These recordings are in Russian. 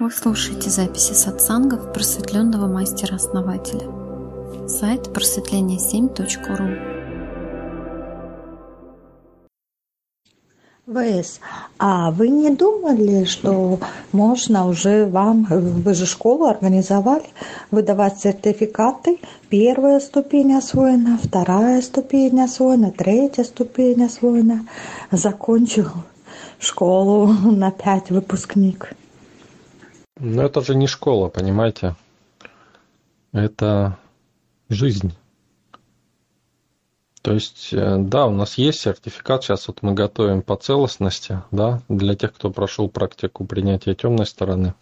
Вы слушаете записи сатсангов просветленного мастера-основателя. Сайт просветление7.ру ВС, а вы не думали, что можно уже вам, вы же школу организовали, выдавать сертификаты, первая ступень освоена, вторая ступень освоена, третья ступень освоена, закончил школу на пять выпускник. Но это же не школа, понимаете? Это жизнь. То есть, э, да, у нас есть сертификат, сейчас вот мы готовим по целостности, да, для тех, кто прошел практику принятия темной стороны.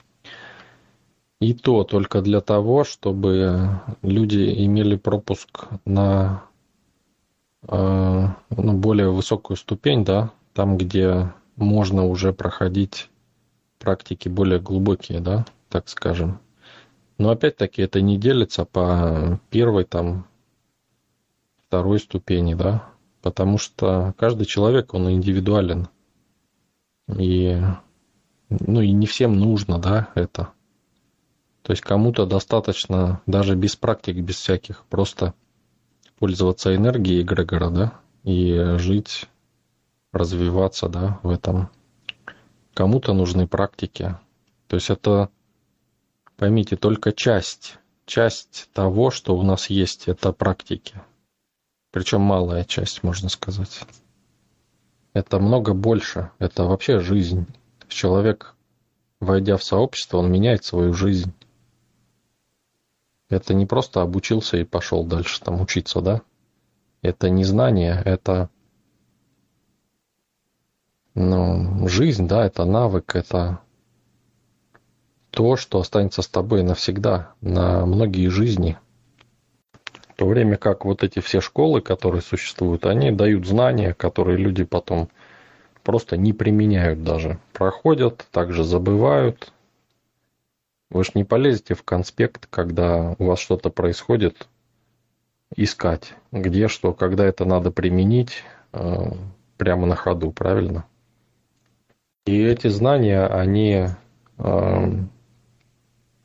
И то только для того, чтобы люди имели пропуск на э, ну, более высокую ступень, да, там, где можно уже проходить практики более глубокие, да, так скажем. Но опять-таки это не делится по первой, там, второй ступени, да, потому что каждый человек, он индивидуален. И, ну, и не всем нужно, да, это. То есть кому-то достаточно даже без практик, без всяких, просто пользоваться энергией эгрегора, да, и жить, развиваться, да, в этом Кому-то нужны практики. То есть это, поймите, только часть, часть того, что у нас есть, это практики. Причем малая часть, можно сказать. Это много больше. Это вообще жизнь. Человек, войдя в сообщество, он меняет свою жизнь. Это не просто обучился и пошел дальше там учиться, да? Это не знание, это ну, жизнь, да, это навык, это то, что останется с тобой навсегда, на многие жизни. В то время как вот эти все школы, которые существуют, они дают знания, которые люди потом просто не применяют даже. Проходят, также забывают. Вы же не полезете в конспект, когда у вас что-то происходит, искать, где что, когда это надо применить э, прямо на ходу, правильно? И эти знания, они, то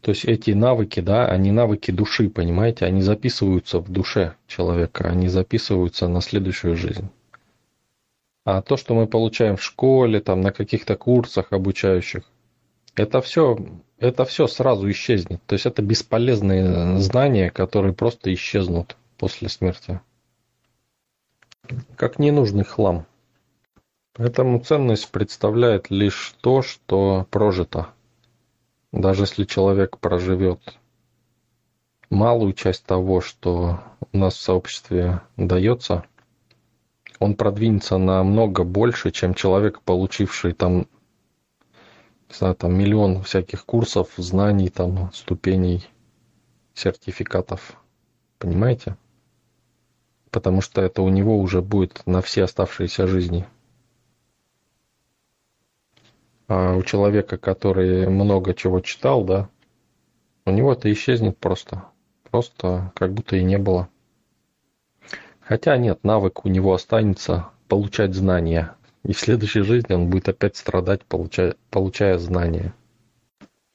есть эти навыки, да, они навыки души, понимаете, они записываются в душе человека, они записываются на следующую жизнь. А то, что мы получаем в школе, там, на каких-то курсах обучающих, это все, это все сразу исчезнет. То есть это бесполезные знания, которые просто исчезнут после смерти. Как ненужный хлам. Поэтому ценность представляет лишь то, что прожито. Даже если человек проживет малую часть того, что у нас в сообществе дается, он продвинется намного больше, чем человек, получивший там, не знаю, там миллион всяких курсов, знаний, там, ступеней, сертификатов. Понимаете? Потому что это у него уже будет на все оставшиеся жизни. А у человека, который много чего читал, да, у него это исчезнет просто. Просто как будто и не было. Хотя нет, навык у него останется получать знания. И в следующей жизни он будет опять страдать, получая, получая знания.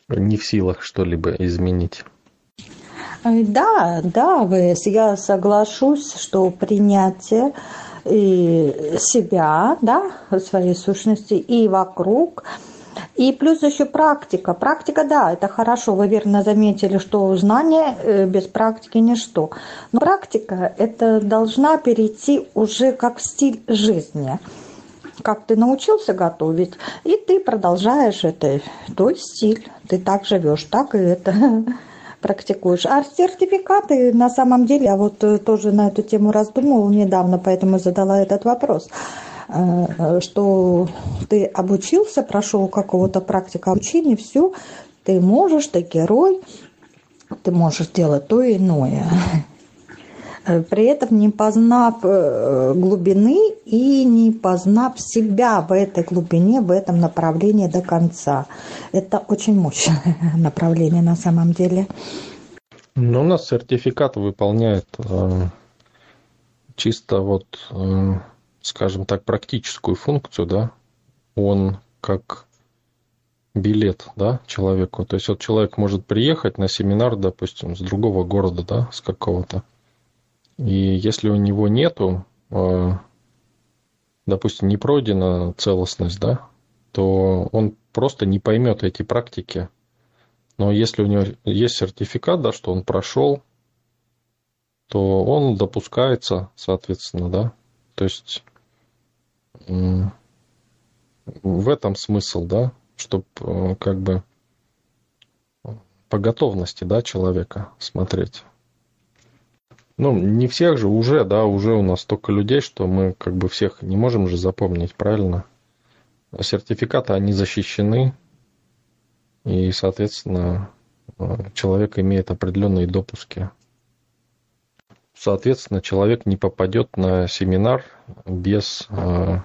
Не в силах что-либо изменить. Да, да, ВС, я соглашусь, что принятие и себя, да, своей сущности, и вокруг. И плюс еще практика. Практика, да, это хорошо. Вы верно заметили, что знание э, без практики ничто. Но практика это должна перейти уже как стиль жизни. Как ты научился готовить, и ты продолжаешь это, твой стиль. Ты так живешь, так и это практикуешь. А сертификаты, на самом деле, я вот э, тоже на эту тему раздумывала недавно, поэтому задала этот вопрос что ты обучился, прошел какого-то практика обучения, все, ты можешь, ты герой, ты можешь делать то и иное. Э, при этом не познав э, глубины и не познав себя в этой глубине, в этом направлении до конца. Это очень мощное направление на самом деле. Ну, у нас сертификат выполняет э, чисто вот, э, скажем так, практическую функцию, да. Он как билет, да, человеку. То есть вот человек может приехать на семинар, допустим, с другого города, да, с какого-то. И если у него нету, э, допустим, не пройдена целостность, да, то он просто не поймет эти практики. Но если у него есть сертификат, да, что он прошел, то он допускается, соответственно, да. То есть в этом смысл, да, чтобы э, как бы по готовности, да, человека смотреть. Ну, не всех же уже, да, уже у нас столько людей, что мы как бы всех не можем же запомнить, правильно? Сертификаты, они защищены, и, соответственно, э, человек имеет определенные допуски. Соответственно, человек не попадет на семинар без э,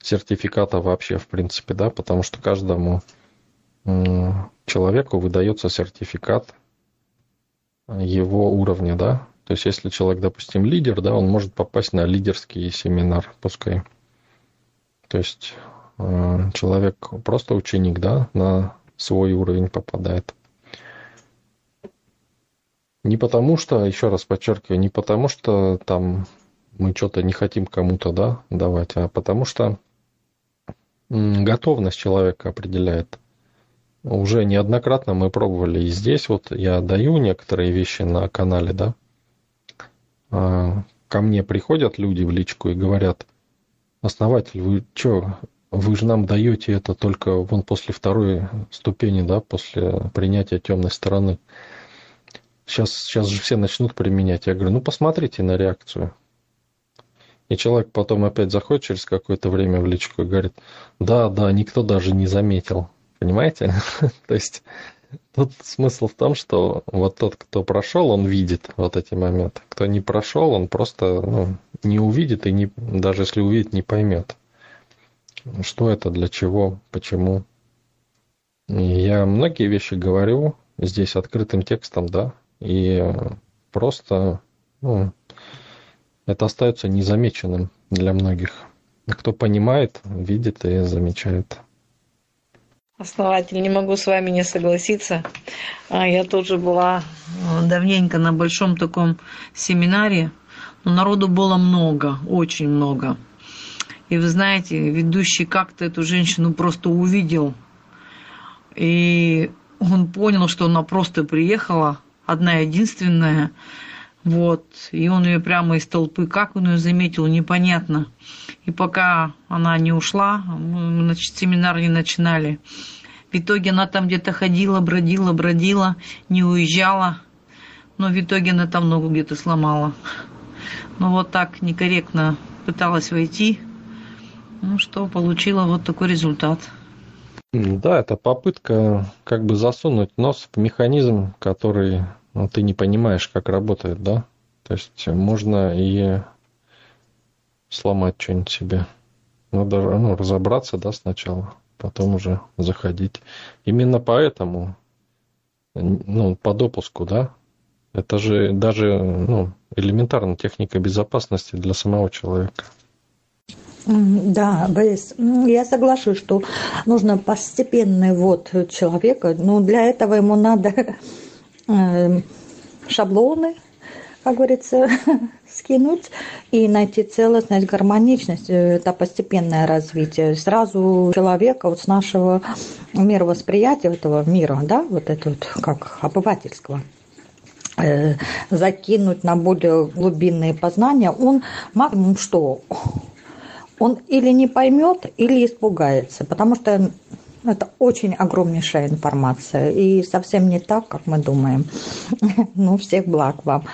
сертификата вообще, в принципе, да, потому что каждому человеку выдается сертификат его уровня, да. То есть, если человек, допустим, лидер, да, он может попасть на лидерский семинар, пускай. То есть, э, человек просто ученик, да, на свой уровень попадает. Не потому что, еще раз подчеркиваю, не потому что там мы что-то не хотим кому-то да, давать, а потому что готовность человека определяет. Уже неоднократно мы пробовали и здесь вот я даю некоторые вещи на канале, да. А, ко мне приходят люди в личку и говорят, основатель, вы что, вы же нам даете это только вон после второй ступени, да, после принятия темной стороны. Сейчас, сейчас же все начнут применять. Я говорю, ну посмотрите на реакцию. И человек потом опять заходит через какое-то время в личку и говорит, да, да, никто даже не заметил. Понимаете? То есть тут смысл в том, что вот тот, кто прошел, он видит вот эти моменты. Кто не прошел, он просто ну, не увидит и не, даже если увидит, не поймет. Что это, для чего, почему. И я многие вещи говорю здесь открытым текстом, да, и просто ну, это остается незамеченным для многих. Кто понимает, видит и замечает. Основатель, не могу с вами не согласиться. А, я тоже была э, давненько на большом таком семинаре, народу было много, очень много. И вы знаете, ведущий как-то эту женщину просто увидел, и он понял, что она просто приехала, одна единственная, вот, и он ее прямо из толпы, как он ее заметил, непонятно. И пока она не ушла, мы, значит, семинар не начинали. В итоге она там где-то ходила, бродила, бродила, не уезжала. Но в итоге она там ногу где-то сломала. Ну вот так некорректно пыталась войти. Ну что, получила вот такой результат. Да, это попытка как бы засунуть нос в механизм, который ну, ты не понимаешь, как работает, да? То есть можно и сломать что-нибудь себе. Надо ну, разобраться, да, сначала, потом уже заходить. Именно поэтому, ну, по допуску, да, это же даже, ну, элементарная техника безопасности для самого человека. Да, Борис, я соглашусь, что нужно постепенный ввод человека, но для этого ему надо Эм, шаблоны, как говорится, скинуть и найти целостность, гармоничность. Это постепенное развитие. Сразу человека вот с нашего мировосприятия этого мира, да, вот это вот как обывательского, э, закинуть на более глубинные познания, он максимум что? Он или не поймет, или испугается, потому что это очень огромнейшая информация и совсем не так, как мы думаем. Ну, всех благ вам.